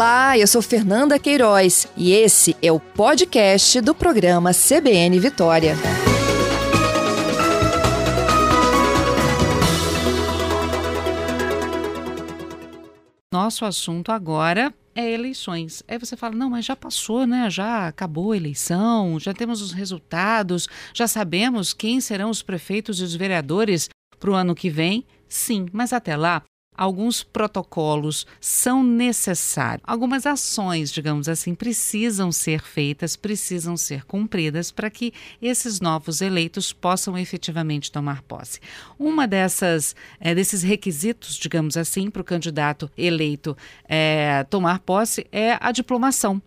Olá, eu sou Fernanda Queiroz e esse é o podcast do programa CBN Vitória. Nosso assunto agora é eleições. Aí você fala, não, mas já passou, né? Já acabou a eleição, já temos os resultados, já sabemos quem serão os prefeitos e os vereadores para o ano que vem. Sim, mas até lá alguns protocolos são necessários. Algumas ações, digamos assim, precisam ser feitas, precisam ser cumpridas para que esses novos eleitos possam efetivamente tomar posse. Uma dessas é, desses requisitos, digamos assim, para o candidato eleito é, tomar posse é a diplomação.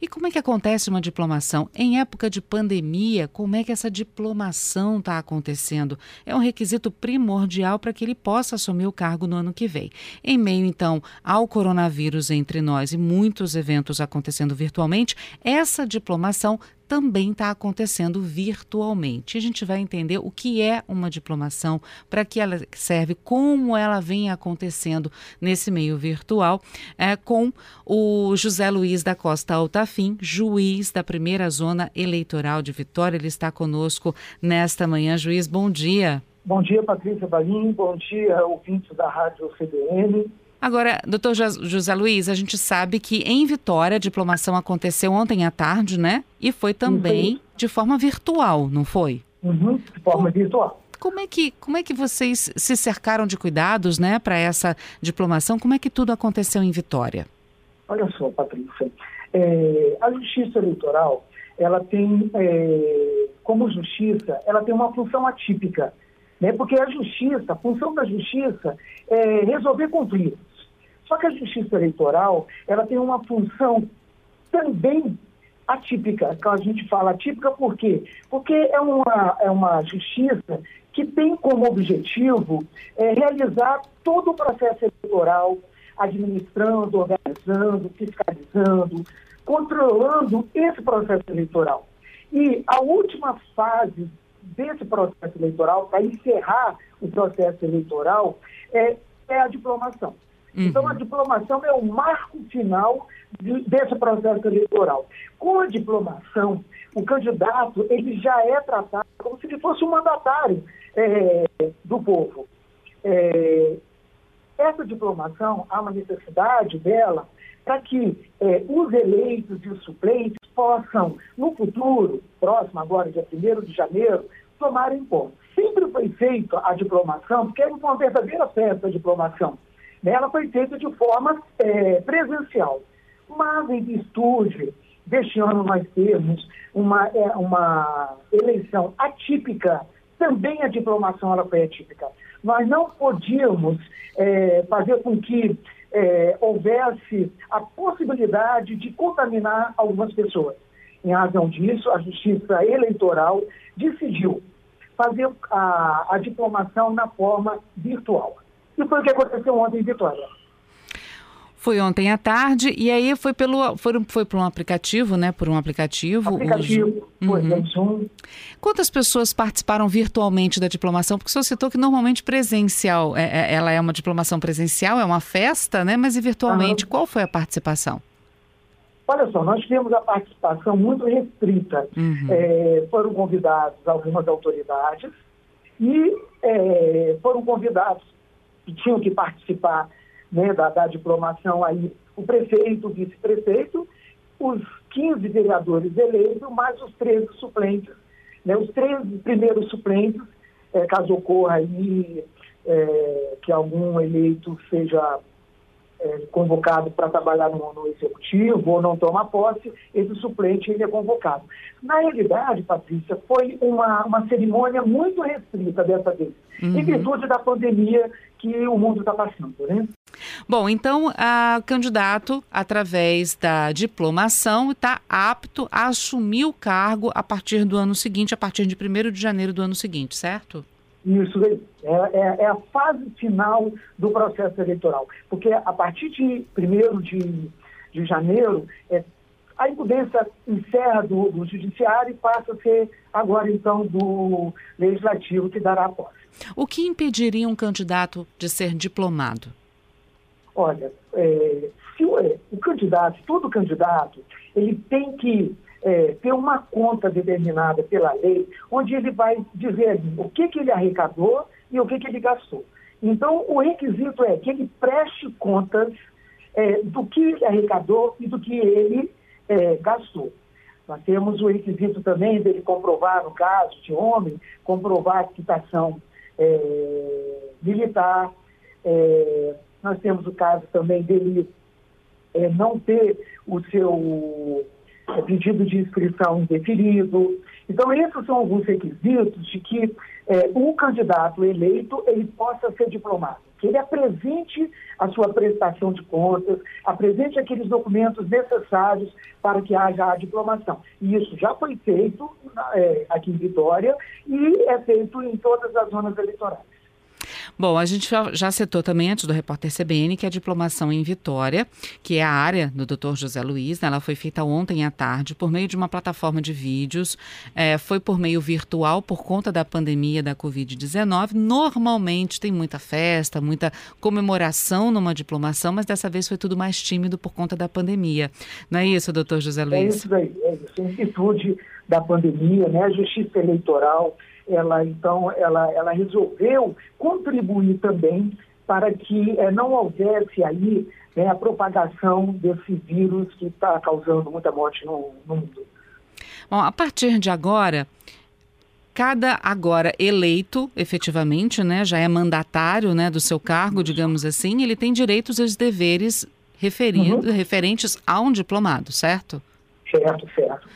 E como é que acontece uma diplomação? Em época de pandemia, como é que essa diplomação está acontecendo? É um requisito primordial para que ele possa assumir o cargo no ano que vem. Em meio, então, ao coronavírus entre nós e muitos eventos acontecendo virtualmente, essa diplomação também está acontecendo virtualmente. A gente vai entender o que é uma diplomação, para que ela serve, como ela vem acontecendo nesse meio virtual, é, com o José Luiz da Costa Altafim, juiz da primeira zona eleitoral de Vitória. Ele está conosco nesta manhã. Juiz, bom dia. Bom dia, Patrícia Balim. Bom dia, ouvintes da Rádio CBN. Agora, doutor José Luiz, a gente sabe que em Vitória a diplomação aconteceu ontem à tarde, né? E foi também de forma virtual, não foi? Uhum, de forma virtual. Como é, que, como é que vocês se cercaram de cuidados né, para essa diplomação? Como é que tudo aconteceu em Vitória? Olha só, Patrícia, é, a justiça eleitoral, ela tem, é, como justiça, ela tem uma função atípica, né? porque a justiça, a função da justiça é resolver conflitos. Só que a justiça eleitoral, ela tem uma função também atípica, que a gente fala atípica por quê? Porque é uma, é uma justiça que tem como objetivo é, realizar todo o processo eleitoral, administrando, organizando, fiscalizando, controlando esse processo eleitoral. E a última fase desse processo eleitoral, para encerrar o processo eleitoral, é, é a diplomação. Uhum. Então, a diplomação é o marco final de, desse processo eleitoral. Com a diplomação, o candidato ele já é tratado como se ele fosse um mandatário é, do povo. É, essa diplomação, há uma necessidade dela para que é, os eleitos e os suplentes possam, no futuro, próximo agora, dia 1 de janeiro, tomarem posse. Sempre foi feita a diplomação, porque é uma verdadeira festa a diplomação. Ela foi feita de forma é, presencial. Mas, em virtude deste ano, nós temos uma, é, uma eleição atípica, também a diplomação ela foi atípica. Nós não podíamos é, fazer com que é, houvesse a possibilidade de contaminar algumas pessoas. Em razão disso, a Justiça Eleitoral decidiu fazer a, a diplomação na forma virtual. E foi o que aconteceu ontem em Vitória. Foi ontem à tarde e aí foi pelo foi, foi por um aplicativo, né? Por um aplicativo. Aplicativo, o... foi uhum. Zoom. Quantas pessoas participaram virtualmente da diplomação? Porque o senhor citou que normalmente presencial, é, é, ela é uma diplomação presencial, é uma festa, né? Mas e virtualmente, uhum. qual foi a participação? Olha só, nós tivemos a participação muito restrita. Uhum. É, foram convidados algumas autoridades e é, foram convidados que tinham que participar né, da, da diplomação aí, o prefeito, o vice-prefeito, os 15 vereadores eleitos, mais os 13 suplentes. Né, os 13 primeiros suplentes, é, caso ocorra aí é, que algum eleito seja é, convocado para trabalhar no, no, executivo ou não toma posse, esse suplente ele é convocado. Na realidade, Patrícia, foi uma, uma cerimônia muito restrita dessa vez, uhum. em virtude da pandemia que o mundo está passando, né? Bom, então, o candidato, através da diplomação, está apto a assumir o cargo a partir do ano seguinte, a partir de 1 de janeiro do ano seguinte, certo? Isso. É, é, é, a fase final do processo eleitoral. Porque a partir de 1 de, de janeiro, é, a incumbência encerra do, do judiciário e passa a ser agora, então, do legislativo que dará a posse. O que impediria um candidato de ser diplomado? Olha, é, se o, é, o, candidato, todo candidato, ele tem que é, ter uma conta determinada pela lei, onde ele vai dizer o que, que ele arrecadou e o que, que ele gastou. Então, o requisito é que ele preste contas é, do que ele arrecadou e do que ele é, gastou. Nós temos o requisito também dele comprovar, no caso de homem, comprovar a quitação é, militar. É, nós temos o caso também dele é, não ter o seu é, pedido de inscrição indeferido. Então, esses são alguns requisitos de que é, um candidato eleito ele possa ser diplomado, que ele apresente a sua prestação de contas, apresente aqueles documentos necessários para que haja a diplomação. E isso já foi feito é, aqui em Vitória e é feito em todas as zonas eleitorais. Bom, a gente já citou também antes do repórter CBN que a diplomação em Vitória, que é a área do Dr. José Luiz, né, ela foi feita ontem à tarde por meio de uma plataforma de vídeos, é, foi por meio virtual por conta da pandemia da Covid-19. Normalmente tem muita festa, muita comemoração numa diplomação, mas dessa vez foi tudo mais tímido por conta da pandemia. Não é isso, doutor José Luiz? É isso aí, é isso. Em virtude da pandemia, né, a justiça eleitoral ela então ela, ela resolveu contribuir também para que é, não houvesse aí né, a propagação desse vírus que está causando muita morte no, no mundo. Bom, a partir de agora, cada agora eleito, efetivamente, né, já é mandatário né, do seu cargo, digamos assim, ele tem direitos e deveres referindo, uhum. referentes a um diplomado, certo? Certo, certo.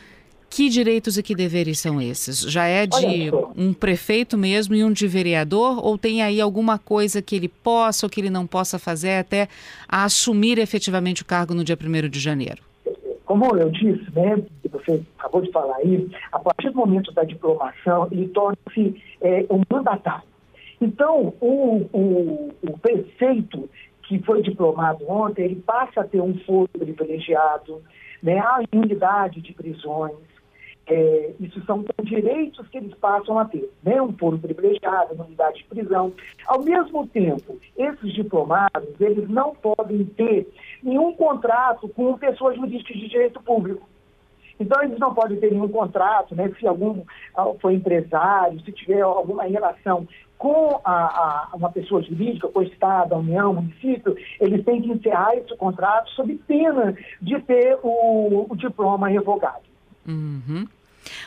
Que direitos e que deveres são esses? Já é de um prefeito mesmo e um de vereador? Ou tem aí alguma coisa que ele possa ou que ele não possa fazer até assumir efetivamente o cargo no dia 1 de janeiro? Como eu disse, né, você acabou de falar aí, a partir do momento da diplomação, ele torna-se é, um mandatário. Então, o, o, o prefeito que foi diplomado ontem, ele passa a ter um foro privilegiado, né, a imunidade de prisões, é, isso são direitos que eles passam a ter, né? um foro privilegiado, uma unidade de prisão. Ao mesmo tempo, esses diplomados, eles não podem ter nenhum contrato com pessoas jurídicas de direito público. Então, eles não podem ter nenhum contrato, né? se algum ah, for empresário, se tiver alguma relação com a, a, uma pessoa jurídica, com o Estado, a União, município, eles têm que encerrar esse contrato sob pena de ter o, o diploma revogado. Uhum.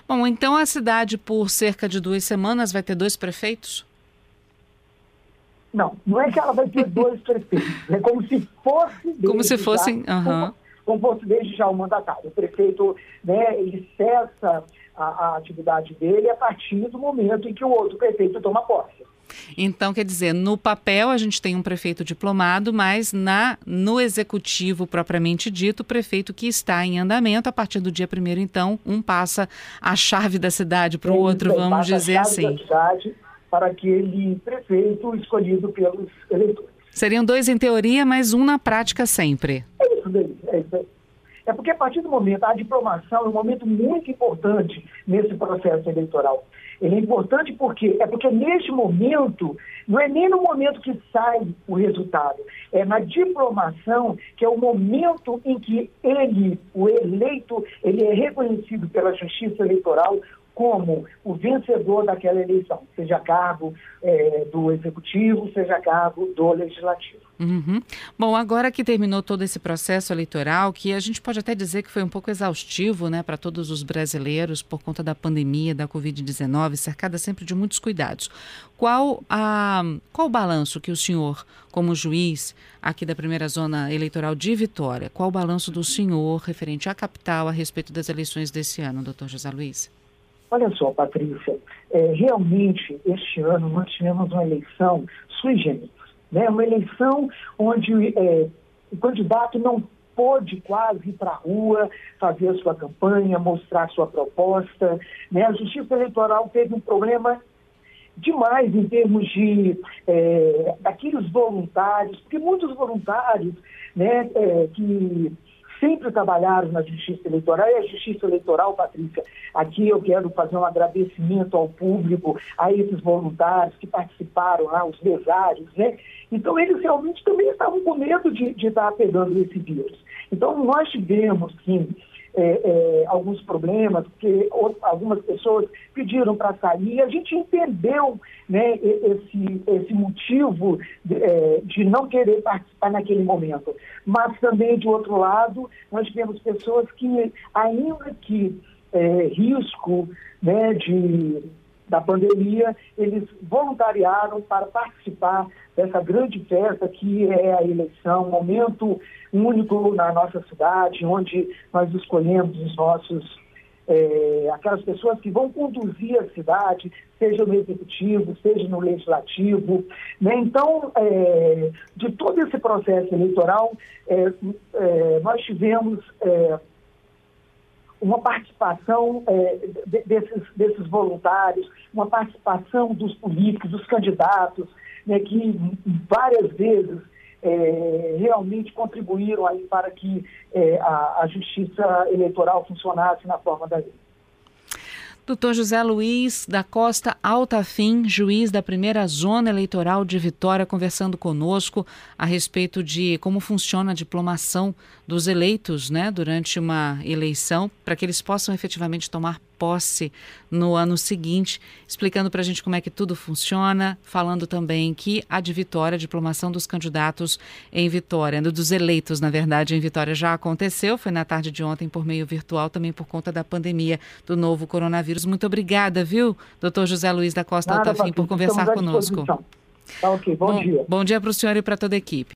Bom, então a cidade, por cerca de duas semanas, vai ter dois prefeitos? Não, não é que ela vai ter dois prefeitos. É como se fosse. Como se fossem. Já, uhum. como, como fosse desde já o mandatário. O prefeito, né, ele cessa a, a atividade dele a partir do momento em que o outro prefeito toma posse. Então, quer dizer, no papel a gente tem um prefeito diplomado, mas na no executivo propriamente dito, o prefeito que está em andamento, a partir do dia primeiro, então, um passa a chave da cidade para o outro, vamos dizer assim. para aquele prefeito escolhido pelos eleitores. Seriam dois em teoria, mas um na prática sempre. É isso daí, é isso. É porque a partir do momento, a diplomação é um momento muito importante nesse processo eleitoral. Ele é importante porque é porque neste momento, não é nem no momento que sai o resultado, é na diplomação que é o momento em que ele, o eleito, ele é reconhecido pela justiça eleitoral como o vencedor daquela eleição, seja cargo é, do executivo, seja cargo do legislativo. Uhum. Bom, agora que terminou todo esse processo eleitoral, que a gente pode até dizer que foi um pouco exaustivo né, para todos os brasileiros por conta da pandemia, da Covid-19, cercada sempre de muitos cuidados. Qual, a, qual o balanço que o senhor, como juiz aqui da primeira zona eleitoral de Vitória, qual o balanço do senhor referente à capital a respeito das eleições desse ano, doutor José Luiz? Olha só, Patrícia, é, realmente este ano nós tivemos uma eleição sui generis, né? uma eleição onde é, o candidato não pôde quase ir para a rua, fazer a sua campanha, mostrar sua proposta. Né? A Justiça Eleitoral teve um problema demais em termos de é, daqueles voluntários, porque muitos voluntários né, é, que sempre trabalharam na justiça eleitoral e a justiça eleitoral, Patrícia, aqui eu quero fazer um agradecimento ao público, a esses voluntários que participaram lá, os mesários, né? Então eles realmente também estavam com medo de, de estar pegando esse vírus. Então, nós tivemos, sim, é, é, alguns problemas, porque algumas pessoas pediram para sair, a gente entendeu né, esse, esse motivo de, é, de, não querer participar naquele momento. Mas também, de outro lado, nós tivemos pessoas que, ainda que é, risco né, de da pandemia, eles voluntariaram para participar dessa grande festa que é a eleição, um momento único na nossa cidade, onde nós escolhemos os nossos, é, aquelas pessoas que vão conduzir a cidade, seja no executivo, seja no legislativo. Né? Então, é, de todo esse processo eleitoral, é, é nós tivemos é, uma participação é, desses, desses, voluntários, uma participação dos políticos, dos candidatos, né, que várias vezes é, realmente contribuíram aí para que é, a, a justiça eleitoral funcionasse na forma da lei. Doutor José Luiz da Costa Altafim, juiz da primeira zona eleitoral de Vitória, conversando conosco a respeito de como funciona a diplomação dos eleitos né, durante uma eleição, para que eles possam efetivamente tomar posse no ano seguinte, explicando para a gente como é que tudo funciona, falando também que a de Vitória, a diplomação dos candidatos em Vitória, dos eleitos, na verdade, em Vitória já aconteceu, foi na tarde de ontem por meio virtual, também por conta da pandemia do novo coronavírus. Muito obrigada, viu, doutor José Luiz da Costa Altafim, por conversar conosco. Tá ok, bom, bom dia. Bom dia para o senhor e para toda a equipe.